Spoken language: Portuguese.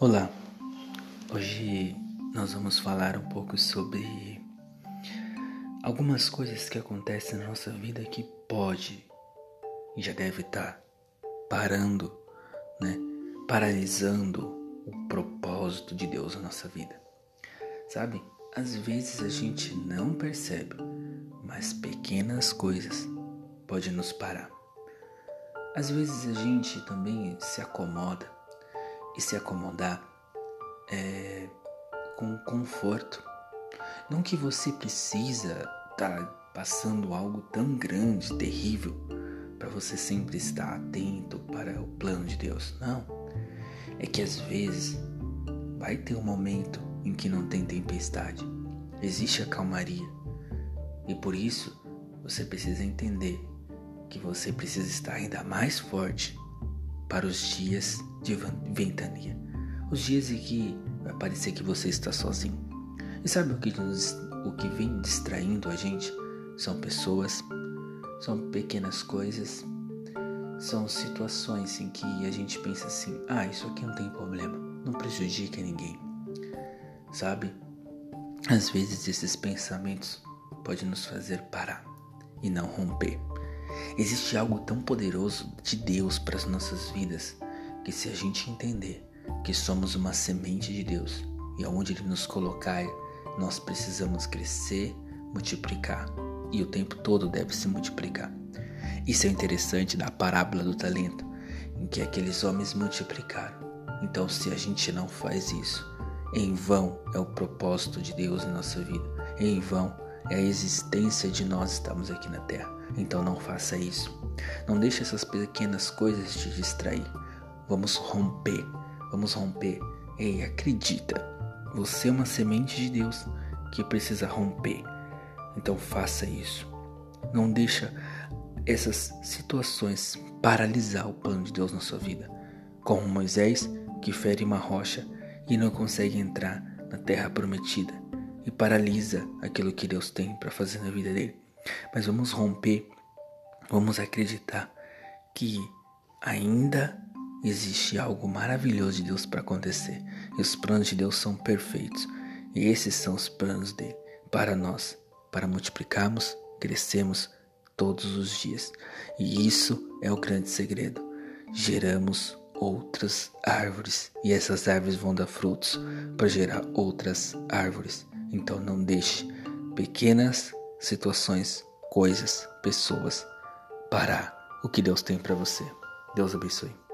Olá, hoje nós vamos falar um pouco sobre algumas coisas que acontecem na nossa vida que pode e já deve estar parando, né? Paralisando o propósito de Deus na nossa vida. Sabe? Às vezes a gente não percebe, mas pequenas coisas podem nos parar. Às vezes a gente também se acomoda e se acomodar é, com conforto. Não que você precisa estar tá passando algo tão grande, terrível, para você sempre estar atento para o plano de Deus. Não. É que às vezes vai ter um momento em que não tem tempestade. Existe a calmaria. E por isso você precisa entender que você precisa estar ainda mais forte para os dias de ventania, os dias em que vai parecer que você está sozinho. E sabe o que, nos, o que vem distraindo a gente? São pessoas, são pequenas coisas, são situações em que a gente pensa assim: ah, isso aqui não tem problema, não prejudica ninguém. Sabe? Às vezes esses pensamentos podem nos fazer parar e não romper. Existe algo tão poderoso de Deus para as nossas vidas que, se a gente entender que somos uma semente de Deus e aonde Ele nos colocar, nós precisamos crescer, multiplicar e o tempo todo deve se multiplicar. Isso é interessante da parábola do talento, em que aqueles homens multiplicaram. Então, se a gente não faz isso, em vão é o propósito de Deus em nossa vida, em vão é a existência de nós estamos aqui na Terra. Então não faça isso. Não deixe essas pequenas coisas te distrair. Vamos romper. Vamos romper. Ei, acredita. Você é uma semente de Deus que precisa romper. Então faça isso. Não deixa essas situações paralisar o plano de Deus na sua vida. Como Moisés, que fere uma rocha e não consegue entrar na terra prometida e paralisa aquilo que Deus tem para fazer na vida dele. Mas vamos romper, vamos acreditar que ainda existe algo maravilhoso de Deus para acontecer. E os planos de Deus são perfeitos. E esses são os planos dele para nós, para multiplicarmos, crescermos todos os dias. E isso é o grande segredo. Geramos outras árvores e essas árvores vão dar frutos para gerar outras árvores. Então não deixe pequenas situações, coisas, pessoas parar o que Deus tem para você. Deus abençoe.